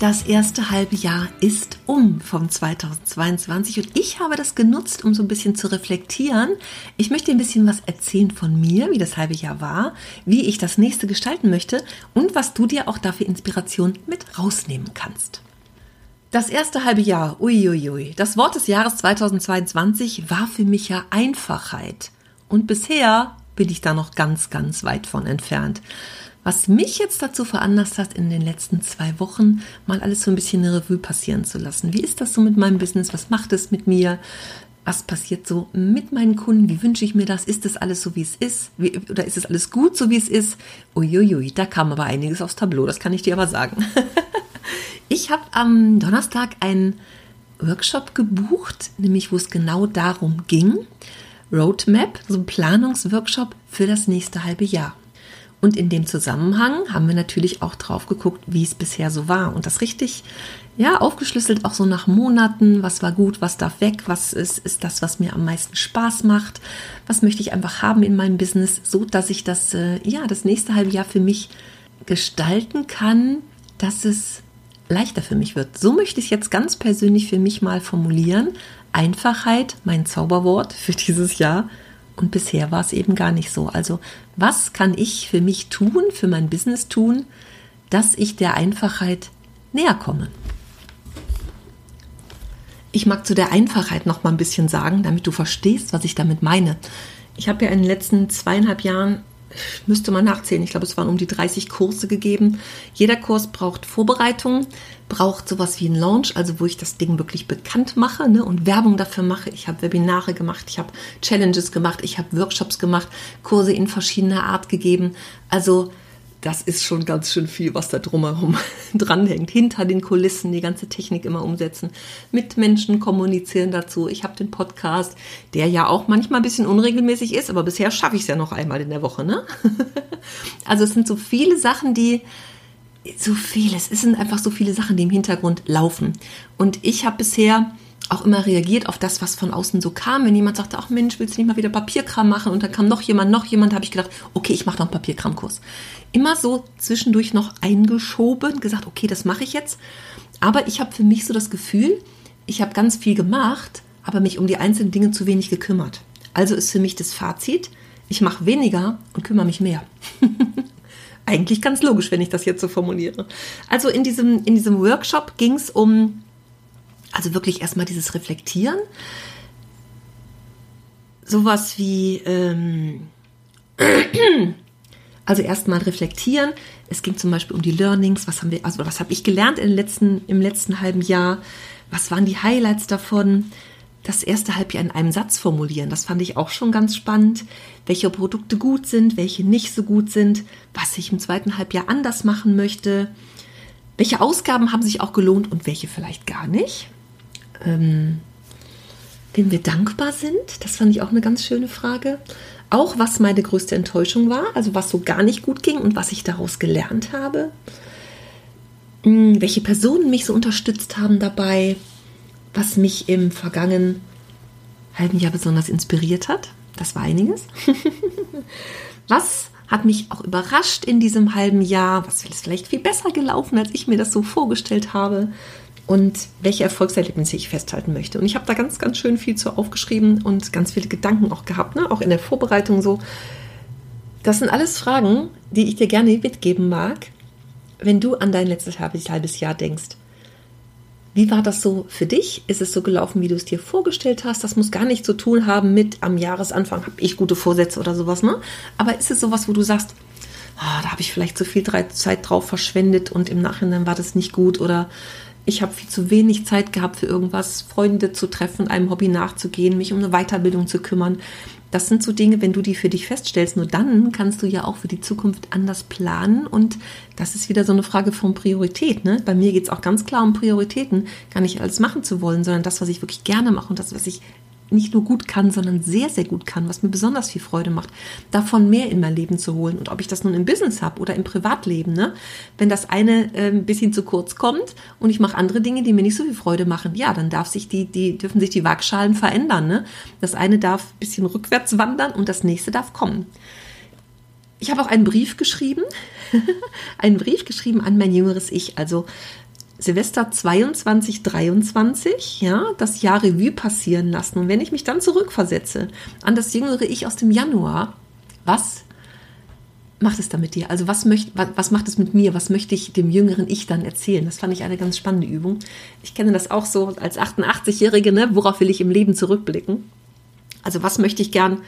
Das erste halbe Jahr ist um vom 2022 und ich habe das genutzt, um so ein bisschen zu reflektieren. Ich möchte ein bisschen was erzählen von mir, wie das halbe Jahr war, wie ich das nächste gestalten möchte und was du dir auch dafür Inspiration mit rausnehmen kannst. Das erste halbe Jahr, uiuiui, das Wort des Jahres 2022 war für mich ja Einfachheit. Und bisher bin ich da noch ganz, ganz weit von entfernt was mich jetzt dazu veranlasst hat, in den letzten zwei Wochen mal alles so ein bisschen eine Revue passieren zu lassen. Wie ist das so mit meinem Business? Was macht es mit mir? Was passiert so mit meinen Kunden? Wie wünsche ich mir das? Ist das alles so, wie es ist? Wie, oder ist es alles gut, so wie es ist? Uiuiui, da kam aber einiges aufs Tableau, das kann ich dir aber sagen. ich habe am Donnerstag einen Workshop gebucht, nämlich wo es genau darum ging, Roadmap, so ein Planungsworkshop für das nächste halbe Jahr. Und in dem Zusammenhang haben wir natürlich auch drauf geguckt, wie es bisher so war. Und das richtig, ja, aufgeschlüsselt auch so nach Monaten. Was war gut, was darf weg, was ist, ist das, was mir am meisten Spaß macht? Was möchte ich einfach haben in meinem Business, so dass ich das, äh, ja, das nächste halbe Jahr für mich gestalten kann, dass es leichter für mich wird. So möchte ich es jetzt ganz persönlich für mich mal formulieren. Einfachheit, mein Zauberwort für dieses Jahr. Und bisher war es eben gar nicht so. Also was kann ich für mich tun, für mein Business tun, dass ich der Einfachheit näher komme? Ich mag zu der Einfachheit noch mal ein bisschen sagen, damit du verstehst, was ich damit meine. Ich habe ja in den letzten zweieinhalb Jahren müsste man nachzählen. Ich glaube, es waren um die 30 Kurse gegeben. Jeder Kurs braucht Vorbereitung, braucht sowas wie einen Launch, also wo ich das Ding wirklich bekannt mache ne, und Werbung dafür mache. Ich habe Webinare gemacht, ich habe Challenges gemacht, ich habe Workshops gemacht, Kurse in verschiedener Art gegeben. Also das ist schon ganz schön viel, was da drumherum dranhängt. Hinter den Kulissen die ganze Technik immer umsetzen, mit Menschen kommunizieren dazu. Ich habe den Podcast, der ja auch manchmal ein bisschen unregelmäßig ist, aber bisher schaffe ich es ja noch einmal in der Woche. Ne? Also es sind so viele Sachen, die so vieles. Es sind einfach so viele Sachen, die im Hintergrund laufen. Und ich habe bisher auch immer reagiert auf das, was von außen so kam. Wenn jemand sagte, ach Mensch, willst du nicht mal wieder Papierkram machen? Und dann kam noch jemand, noch jemand, habe ich gedacht, okay, ich mache noch einen Papierkramkurs. Immer so zwischendurch noch eingeschoben, gesagt, okay, das mache ich jetzt. Aber ich habe für mich so das Gefühl, ich habe ganz viel gemacht, aber mich um die einzelnen Dinge zu wenig gekümmert. Also ist für mich das Fazit, ich mache weniger und kümmere mich mehr. Eigentlich ganz logisch, wenn ich das jetzt so formuliere. Also in diesem, in diesem Workshop ging es um also wirklich erstmal dieses Reflektieren. Sowas wie, ähm, also erstmal reflektieren. Es ging zum Beispiel um die Learnings. Was haben wir, also was habe ich gelernt im letzten, im letzten halben Jahr? Was waren die Highlights davon? Das erste Halbjahr in einem Satz formulieren. Das fand ich auch schon ganz spannend. Welche Produkte gut sind, welche nicht so gut sind, was ich im zweiten Halbjahr anders machen möchte. Welche Ausgaben haben sich auch gelohnt und welche vielleicht gar nicht? Ähm, wem wir dankbar sind. Das fand ich auch eine ganz schöne Frage. Auch was meine größte Enttäuschung war, also was so gar nicht gut ging und was ich daraus gelernt habe. Hm, welche Personen mich so unterstützt haben dabei, was mich im vergangenen halben Jahr besonders inspiriert hat. Das war einiges. was hat mich auch überrascht in diesem halben Jahr? Was ist vielleicht viel besser gelaufen, als ich mir das so vorgestellt habe? Und welche Erfolgserlebnisse ich festhalten möchte. Und ich habe da ganz, ganz schön viel zu aufgeschrieben und ganz viele Gedanken auch gehabt, ne? auch in der Vorbereitung so. Das sind alles Fragen, die ich dir gerne mitgeben mag, wenn du an dein letztes halbes Jahr denkst. Wie war das so für dich? Ist es so gelaufen, wie du es dir vorgestellt hast? Das muss gar nichts zu tun haben mit am Jahresanfang habe ich gute Vorsätze oder sowas, ne? Aber ist es sowas, wo du sagst, ah, da habe ich vielleicht zu viel Zeit drauf verschwendet und im Nachhinein war das nicht gut oder ich habe viel zu wenig Zeit gehabt für irgendwas, Freunde zu treffen, einem Hobby nachzugehen, mich um eine Weiterbildung zu kümmern. das sind so Dinge, wenn du die für dich feststellst, nur dann kannst du ja auch für die Zukunft anders planen. Und das ist wieder so eine Frage von Priorität. Ne? Bei mir geht es auch ganz klar um Prioritäten, gar nicht alles machen zu wollen, sondern das, was ich wirklich gerne mache und das, was ich nicht nur gut kann, sondern sehr, sehr gut kann, was mir besonders viel Freude macht, davon mehr in mein Leben zu holen. Und ob ich das nun im Business habe oder im Privatleben, ne? wenn das eine äh, ein bisschen zu kurz kommt und ich mache andere Dinge, die mir nicht so viel Freude machen, ja, dann darf sich die, die, dürfen sich die Waagschalen verändern. Ne? Das eine darf ein bisschen rückwärts wandern und das nächste darf kommen. Ich habe auch einen Brief geschrieben, einen Brief geschrieben an mein jüngeres Ich. Also Silvester 22, 23, ja, das Jahr Revue passieren lassen. Und wenn ich mich dann zurückversetze an das jüngere Ich aus dem Januar, was macht es da mit dir? Also was, möcht, was, was macht es mit mir? Was möchte ich dem jüngeren Ich dann erzählen? Das fand ich eine ganz spannende Übung. Ich kenne das auch so als 88-Jährige, ne? worauf will ich im Leben zurückblicken? Also was möchte ich gern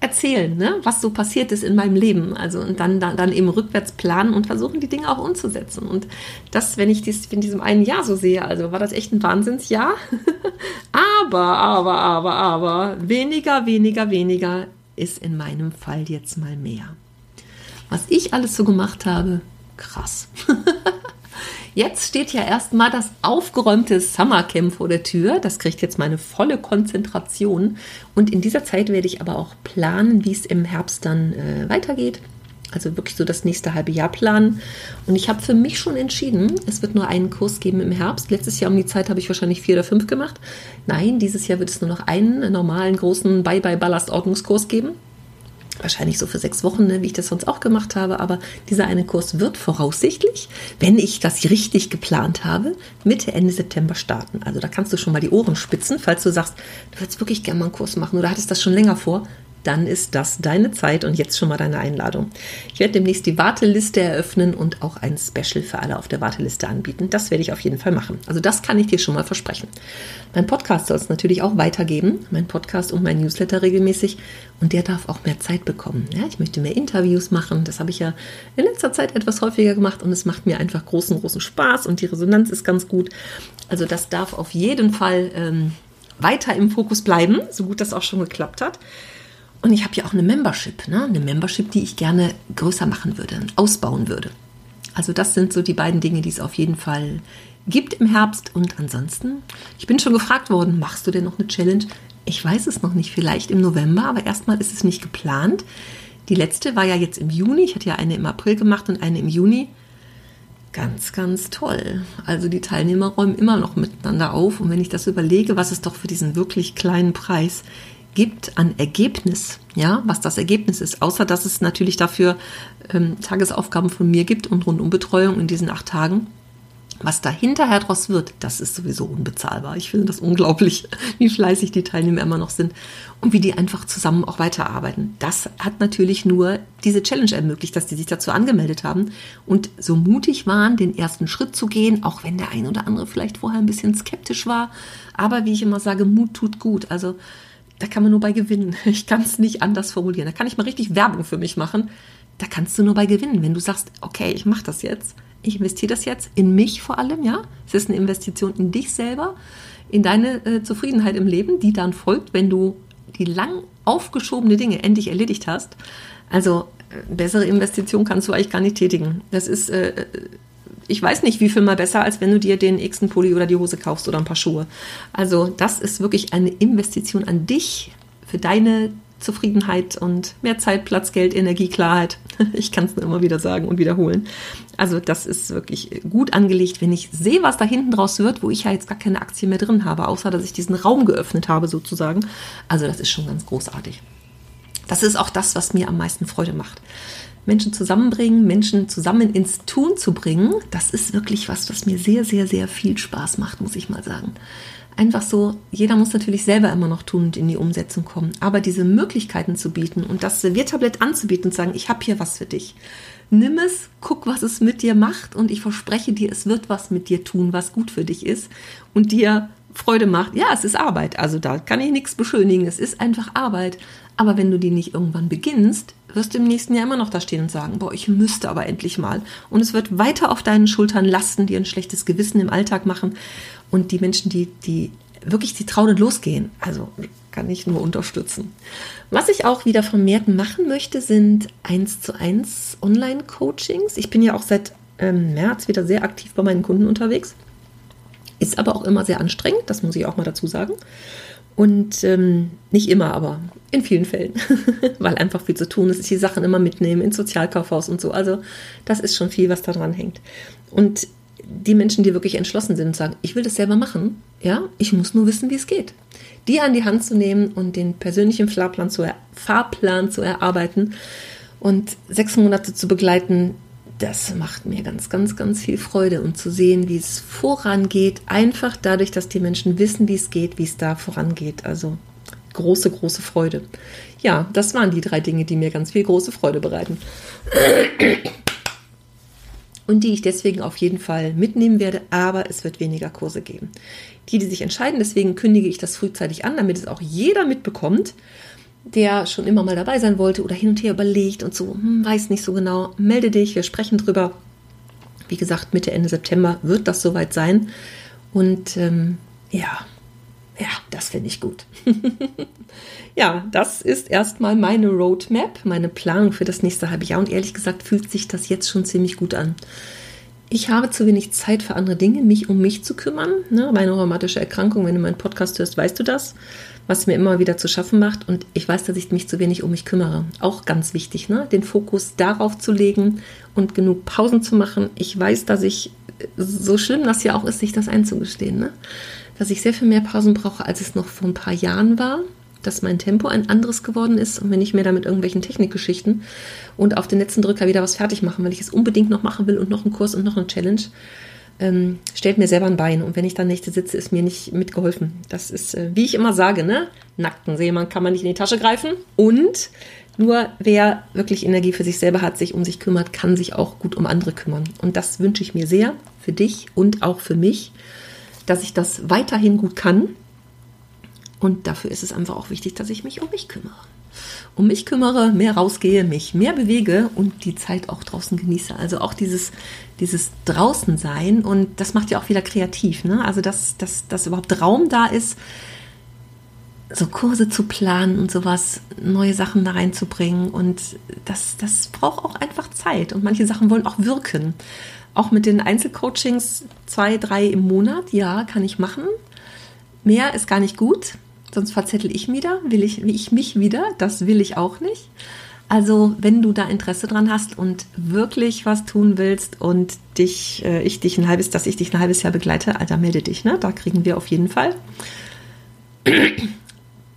erzählen, ne? was so passiert ist in meinem Leben. Also und dann, dann, dann eben rückwärts planen und versuchen, die Dinge auch umzusetzen. Und das, wenn ich dies in diesem einen Jahr so sehe, also war das echt ein Wahnsinnsjahr. aber, aber, aber, aber, weniger, weniger, weniger ist in meinem Fall jetzt mal mehr. Was ich alles so gemacht habe, krass. Jetzt steht ja erstmal das aufgeräumte Summercamp vor der Tür. Das kriegt jetzt meine volle Konzentration. Und in dieser Zeit werde ich aber auch planen, wie es im Herbst dann äh, weitergeht. Also wirklich so das nächste halbe Jahr planen. Und ich habe für mich schon entschieden, es wird nur einen Kurs geben im Herbst. Letztes Jahr um die Zeit habe ich wahrscheinlich vier oder fünf gemacht. Nein, dieses Jahr wird es nur noch einen normalen großen Bye-bye-Ballastordnungskurs geben wahrscheinlich so für sechs Wochen, ne, wie ich das sonst auch gemacht habe. Aber dieser eine Kurs wird voraussichtlich, wenn ich das richtig geplant habe, Mitte, Ende September starten. Also da kannst du schon mal die Ohren spitzen, falls du sagst, du würdest wirklich gerne mal einen Kurs machen oder hattest das schon länger vor dann ist das deine Zeit und jetzt schon mal deine Einladung. Ich werde demnächst die Warteliste eröffnen und auch ein Special für alle auf der Warteliste anbieten. Das werde ich auf jeden Fall machen. Also das kann ich dir schon mal versprechen. Mein Podcast soll es natürlich auch weitergeben. Mein Podcast und mein Newsletter regelmäßig. Und der darf auch mehr Zeit bekommen. Ja, ich möchte mehr Interviews machen. Das habe ich ja in letzter Zeit etwas häufiger gemacht und es macht mir einfach großen, großen Spaß und die Resonanz ist ganz gut. Also das darf auf jeden Fall ähm, weiter im Fokus bleiben, so gut das auch schon geklappt hat. Und ich habe ja auch eine Membership, ne? eine Membership, die ich gerne größer machen würde, ausbauen würde. Also das sind so die beiden Dinge, die es auf jeden Fall gibt im Herbst. Und ansonsten, ich bin schon gefragt worden, machst du denn noch eine Challenge? Ich weiß es noch nicht, vielleicht im November, aber erstmal ist es nicht geplant. Die letzte war ja jetzt im Juni. Ich hatte ja eine im April gemacht und eine im Juni. Ganz, ganz toll. Also die Teilnehmer räumen immer noch miteinander auf. Und wenn ich das überlege, was es doch für diesen wirklich kleinen Preis gibt an Ergebnis, ja, was das Ergebnis ist, außer dass es natürlich dafür ähm, Tagesaufgaben von mir gibt und Rundumbetreuung in diesen acht Tagen. Was da hinterher draus wird, das ist sowieso unbezahlbar. Ich finde das unglaublich, wie fleißig die Teilnehmer immer noch sind und wie die einfach zusammen auch weiterarbeiten. Das hat natürlich nur diese Challenge ermöglicht, dass die sich dazu angemeldet haben und so mutig waren, den ersten Schritt zu gehen, auch wenn der ein oder andere vielleicht vorher ein bisschen skeptisch war. Aber wie ich immer sage, Mut tut gut. Also da kann man nur bei gewinnen. Ich kann es nicht anders formulieren. Da kann ich mal richtig Werbung für mich machen. Da kannst du nur bei gewinnen, wenn du sagst, okay, ich mache das jetzt. Ich investiere das jetzt in mich vor allem, ja. Es ist eine Investition in dich selber, in deine äh, Zufriedenheit im Leben, die dann folgt, wenn du die lang aufgeschobene Dinge endlich erledigt hast. Also äh, bessere Investition kannst du eigentlich gar nicht tätigen. Das ist äh, äh ich weiß nicht, wie viel mal besser, als wenn du dir den x-ten Pulli oder die Hose kaufst oder ein paar Schuhe. Also das ist wirklich eine Investition an dich für deine Zufriedenheit und mehr Zeit, Platz, Geld, Energie, Klarheit. Ich kann es nur immer wieder sagen und wiederholen. Also das ist wirklich gut angelegt, wenn ich sehe, was da hinten draus wird, wo ich ja jetzt gar keine Aktie mehr drin habe, außer dass ich diesen Raum geöffnet habe sozusagen. Also das ist schon ganz großartig. Das ist auch das, was mir am meisten Freude macht. Menschen zusammenbringen, Menschen zusammen ins Tun zu bringen, das ist wirklich was, was mir sehr, sehr, sehr viel Spaß macht, muss ich mal sagen. Einfach so, jeder muss natürlich selber immer noch tun und in die Umsetzung kommen. Aber diese Möglichkeiten zu bieten und das Serviertablett anzubieten und sagen, ich habe hier was für dich. Nimm es, guck, was es mit dir macht und ich verspreche dir, es wird was mit dir tun, was gut für dich ist und dir Freude macht. Ja, es ist Arbeit, also da kann ich nichts beschönigen, es ist einfach Arbeit. Aber wenn du die nicht irgendwann beginnst, wirst du im nächsten Jahr immer noch da stehen und sagen, boah, ich müsste aber endlich mal. Und es wird weiter auf deinen Schultern lasten, dir ein schlechtes Gewissen im Alltag machen. Und die Menschen, die, die wirklich die trauen losgehen. Also kann ich nur unterstützen. Was ich auch wieder vermehrt machen möchte, sind 1 zu 1 Online-Coachings. Ich bin ja auch seit ähm, März wieder sehr aktiv bei meinen Kunden unterwegs. Ist aber auch immer sehr anstrengend, das muss ich auch mal dazu sagen. Und ähm, nicht immer, aber in vielen Fällen, weil einfach viel zu tun ist. Ich die Sachen immer mitnehmen ins Sozialkaufhaus und so. Also das ist schon viel, was da dran hängt. Und die Menschen, die wirklich entschlossen sind und sagen, ich will das selber machen, ja, ich muss nur wissen, wie es geht. Die an die Hand zu nehmen und den persönlichen Fahrplan zu, Fahrplan zu erarbeiten und sechs Monate zu begleiten, das macht mir ganz, ganz, ganz viel Freude und zu sehen, wie es vorangeht, einfach dadurch, dass die Menschen wissen, wie es geht, wie es da vorangeht. Also große, große Freude. Ja, das waren die drei Dinge, die mir ganz viel große Freude bereiten. Und die ich deswegen auf jeden Fall mitnehmen werde, aber es wird weniger Kurse geben. Die, die sich entscheiden, deswegen kündige ich das frühzeitig an, damit es auch jeder mitbekommt der schon immer mal dabei sein wollte oder hin und her überlegt und so, hm, weiß nicht so genau, melde dich, wir sprechen drüber. Wie gesagt, Mitte, Ende September wird das soweit sein. Und ähm, ja, ja, das finde ich gut. ja, das ist erstmal meine Roadmap, meine Planung für das nächste halbe Jahr. Und ehrlich gesagt fühlt sich das jetzt schon ziemlich gut an. Ich habe zu wenig Zeit für andere Dinge, mich um mich zu kümmern. Ne, meine rheumatische Erkrankung, wenn du meinen Podcast hörst, weißt du das was mir immer wieder zu schaffen macht. Und ich weiß, dass ich mich zu wenig um mich kümmere. Auch ganz wichtig, ne? den Fokus darauf zu legen und genug Pausen zu machen. Ich weiß, dass ich, so schlimm das ja auch ist, sich das einzugestehen, ne? dass ich sehr viel mehr Pausen brauche, als es noch vor ein paar Jahren war. Dass mein Tempo ein anderes geworden ist und wenn ich mir da mit irgendwelchen Technikgeschichten und auf den letzten Drücker wieder was fertig machen, weil ich es unbedingt noch machen will und noch einen Kurs und noch eine Challenge, ähm, stellt mir selber ein Bein. Und wenn ich dann Nächte sitze, ist mir nicht mitgeholfen. Das ist, äh, wie ich immer sage, ne? Nackten Seemann kann man nicht in die Tasche greifen. Und nur wer wirklich Energie für sich selber hat, sich um sich kümmert, kann sich auch gut um andere kümmern. Und das wünsche ich mir sehr für dich und auch für mich, dass ich das weiterhin gut kann. Und dafür ist es einfach auch wichtig, dass ich mich um mich kümmere um mich kümmere, mehr rausgehe, mich mehr bewege und die Zeit auch draußen genieße. Also auch dieses, dieses draußen sein und das macht ja auch wieder kreativ. Ne? Also dass, dass, dass überhaupt Raum da ist, so Kurse zu planen und sowas, neue Sachen da reinzubringen und das, das braucht auch einfach Zeit und manche Sachen wollen auch wirken. Auch mit den Einzelcoachings zwei, drei im Monat, ja, kann ich machen. Mehr ist gar nicht gut sonst verzettel ich wieder, will ich, ich mich wieder, das will ich auch nicht. Also, wenn du da Interesse dran hast und wirklich was tun willst und dich, äh, ich dich ein halbes, dass ich dich ein halbes Jahr begleite, Alter, melde dich, ne? Da kriegen wir auf jeden Fall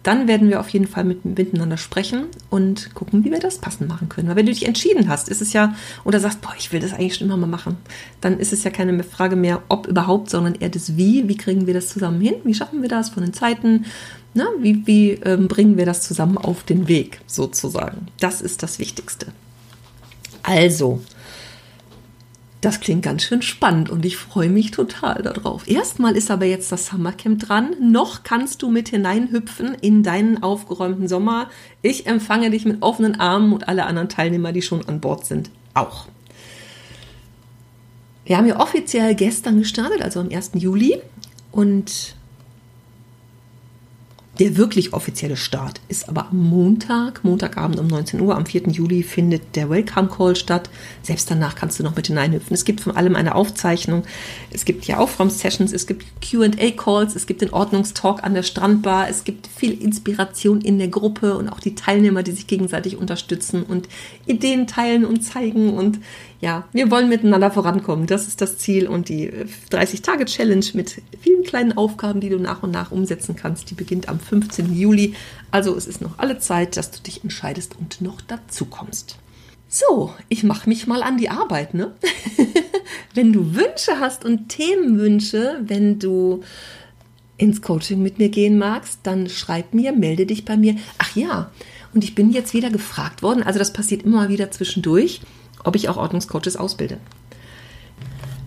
dann werden wir auf jeden Fall mit, miteinander sprechen und gucken, wie wir das passend machen können. Weil wenn du dich entschieden hast, ist es ja, oder sagst, boah, ich will das eigentlich schon immer mal machen, dann ist es ja keine Frage mehr, ob überhaupt, sondern eher das Wie. Wie kriegen wir das zusammen hin? Wie schaffen wir das von den Zeiten? Na, wie wie ähm, bringen wir das zusammen auf den Weg, sozusagen? Das ist das Wichtigste. Also, das klingt ganz schön spannend und ich freue mich total darauf. Erstmal ist aber jetzt das Summercamp dran. Noch kannst du mit hineinhüpfen in deinen aufgeräumten Sommer. Ich empfange dich mit offenen Armen und alle anderen Teilnehmer, die schon an Bord sind, auch. Wir haben ja offiziell gestern gestartet, also am 1. Juli. Und der wirklich offizielle Start ist aber am Montag, Montagabend um 19 Uhr. Am 4. Juli findet der Welcome Call statt. Selbst danach kannst du noch mit hineinhüpfen. Es gibt von allem eine Aufzeichnung. Es gibt ja Aufräum-Sessions, es gibt QA-Calls, es gibt den Ordnungstalk an der Strandbar. Es gibt viel Inspiration in der Gruppe und auch die Teilnehmer, die sich gegenseitig unterstützen und Ideen teilen und zeigen. Und ja, wir wollen miteinander vorankommen. Das ist das Ziel. Und die 30-Tage-Challenge mit vielen kleinen Aufgaben, die du nach und nach umsetzen kannst, die beginnt am 15. Juli. Also es ist noch alle Zeit, dass du dich entscheidest und noch dazu kommst. So, ich mache mich mal an die Arbeit, ne? wenn du Wünsche hast und Themenwünsche, wenn du ins Coaching mit mir gehen magst, dann schreib mir, melde dich bei mir. Ach ja, und ich bin jetzt wieder gefragt worden, also das passiert immer wieder zwischendurch, ob ich auch Ordnungscoaches ausbilde.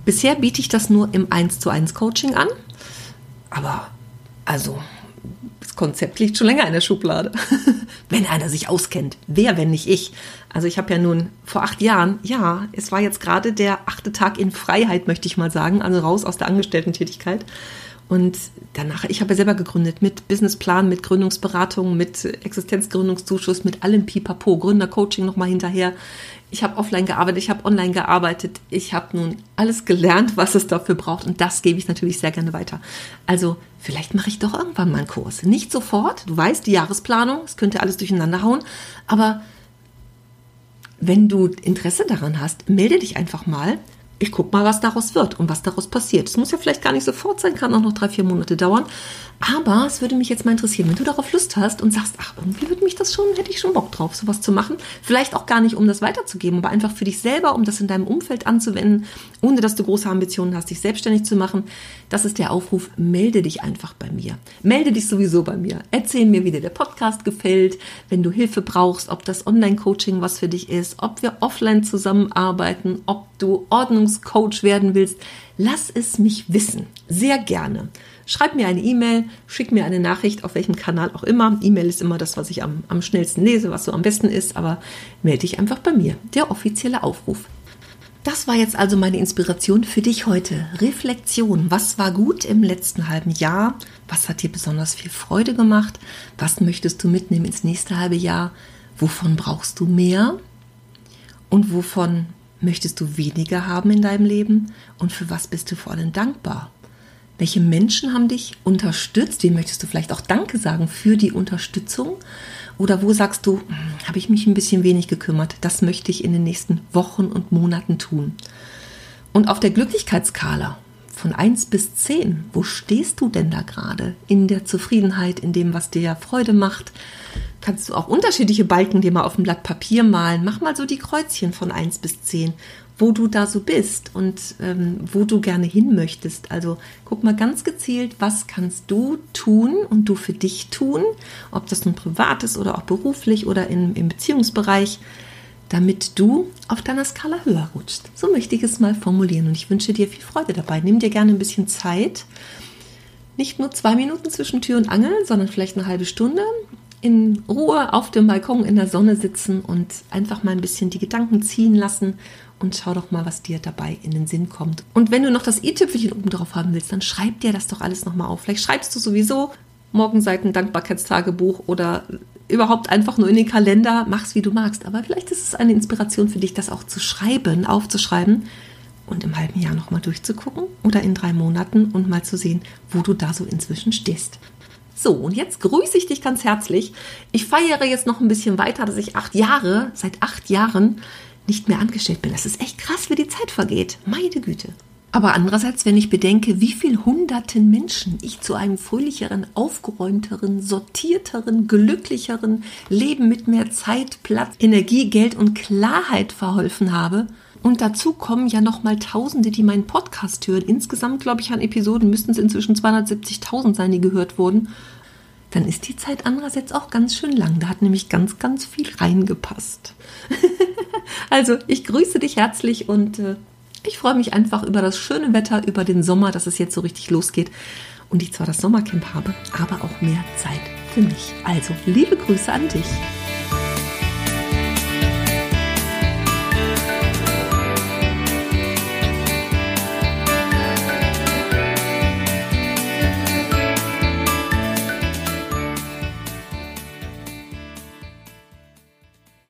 Bisher biete ich das nur im 1 zu 1 Coaching an, aber also das Konzept liegt schon länger in der Schublade. wenn einer sich auskennt. Wer, wenn nicht ich? Also ich habe ja nun vor acht Jahren, ja, es war jetzt gerade der achte Tag in Freiheit, möchte ich mal sagen, also raus aus der Angestellten-Tätigkeit. Und danach, ich habe ja selber gegründet mit Businessplan, mit Gründungsberatung, mit Existenzgründungszuschuss, mit allem Pipapo, Gründercoaching nochmal hinterher. Ich habe offline gearbeitet, ich habe online gearbeitet. Ich habe nun alles gelernt, was es dafür braucht. Und das gebe ich natürlich sehr gerne weiter. Also vielleicht mache ich doch irgendwann mal einen Kurs. Nicht sofort, du weißt, die Jahresplanung, es könnte alles durcheinander hauen. Aber wenn du Interesse daran hast, melde dich einfach mal ich gucke mal, was daraus wird und was daraus passiert. Es muss ja vielleicht gar nicht sofort sein, kann auch noch drei, vier Monate dauern. Aber es würde mich jetzt mal interessieren, wenn du darauf Lust hast und sagst, ach, irgendwie würde mich das schon, hätte ich schon Bock drauf, sowas zu machen. Vielleicht auch gar nicht, um das weiterzugeben, aber einfach für dich selber, um das in deinem Umfeld anzuwenden, ohne dass du große Ambitionen hast, dich selbstständig zu machen. Das ist der Aufruf, melde dich einfach bei mir. Melde dich sowieso bei mir. Erzähl mir, wie dir der Podcast gefällt, wenn du Hilfe brauchst, ob das Online-Coaching was für dich ist, ob wir offline zusammenarbeiten, ob du Ordnungscoach werden willst. Lass es mich wissen. Sehr gerne. Schreib mir eine E-Mail, schick mir eine Nachricht, auf welchem Kanal auch immer. E-Mail ist immer das, was ich am, am schnellsten lese, was so am besten ist, aber melde dich einfach bei mir. Der offizielle Aufruf. Das war jetzt also meine Inspiration für dich heute. Reflexion. Was war gut im letzten halben Jahr? Was hat dir besonders viel Freude gemacht? Was möchtest du mitnehmen ins nächste halbe Jahr? Wovon brauchst du mehr? Und wovon möchtest du weniger haben in deinem Leben? Und für was bist du vor allem dankbar? Welche Menschen haben dich unterstützt? Wem möchtest du vielleicht auch Danke sagen für die Unterstützung? Oder wo sagst du, hm, habe ich mich ein bisschen wenig gekümmert? Das möchte ich in den nächsten Wochen und Monaten tun. Und auf der Glücklichkeitsskala von 1 bis 10, wo stehst du denn da gerade? In der Zufriedenheit, in dem, was dir Freude macht? Kannst du auch unterschiedliche Balken dir mal auf dem Blatt Papier malen? Mach mal so die Kreuzchen von 1 bis 10 wo du da so bist und ähm, wo du gerne hin möchtest. Also guck mal ganz gezielt, was kannst du tun und du für dich tun, ob das nun privat ist oder auch beruflich oder in, im Beziehungsbereich, damit du auf deiner Skala höher rutschst. So möchte ich es mal formulieren und ich wünsche dir viel Freude dabei. Nimm dir gerne ein bisschen Zeit. Nicht nur zwei Minuten zwischen Tür und Angel, sondern vielleicht eine halbe Stunde in Ruhe auf dem Balkon in der Sonne sitzen und einfach mal ein bisschen die Gedanken ziehen lassen und schau doch mal, was dir dabei in den Sinn kommt. Und wenn du noch das i-Tüpfelchen oben drauf haben willst, dann schreib dir das doch alles nochmal auf. Vielleicht schreibst du sowieso Morgenseiten Dankbarkeitstagebuch oder überhaupt einfach nur in den Kalender, mach's wie du magst. Aber vielleicht ist es eine Inspiration für dich, das auch zu schreiben, aufzuschreiben und im halben Jahr nochmal durchzugucken oder in drei Monaten und mal zu sehen, wo du da so inzwischen stehst. So, und jetzt grüße ich dich ganz herzlich. Ich feiere jetzt noch ein bisschen weiter, dass ich acht Jahre, seit acht Jahren nicht mehr angestellt bin. Das ist echt krass, wie die Zeit vergeht. Meine Güte. Aber andererseits, wenn ich bedenke, wie viel hunderten Menschen ich zu einem fröhlicheren, aufgeräumteren, sortierteren, glücklicheren Leben mit mehr Zeit, Platz, Energie, Geld und Klarheit verholfen habe, und dazu kommen ja noch mal Tausende, die meinen Podcast hören. Insgesamt, glaube ich, an Episoden müssten es inzwischen 270.000 sein, die gehört wurden. Dann ist die Zeit andererseits auch ganz schön lang. Da hat nämlich ganz, ganz viel reingepasst. Also, ich grüße dich herzlich und äh, ich freue mich einfach über das schöne Wetter, über den Sommer, dass es jetzt so richtig losgeht und ich zwar das Sommercamp habe, aber auch mehr Zeit für mich. Also, liebe Grüße an dich.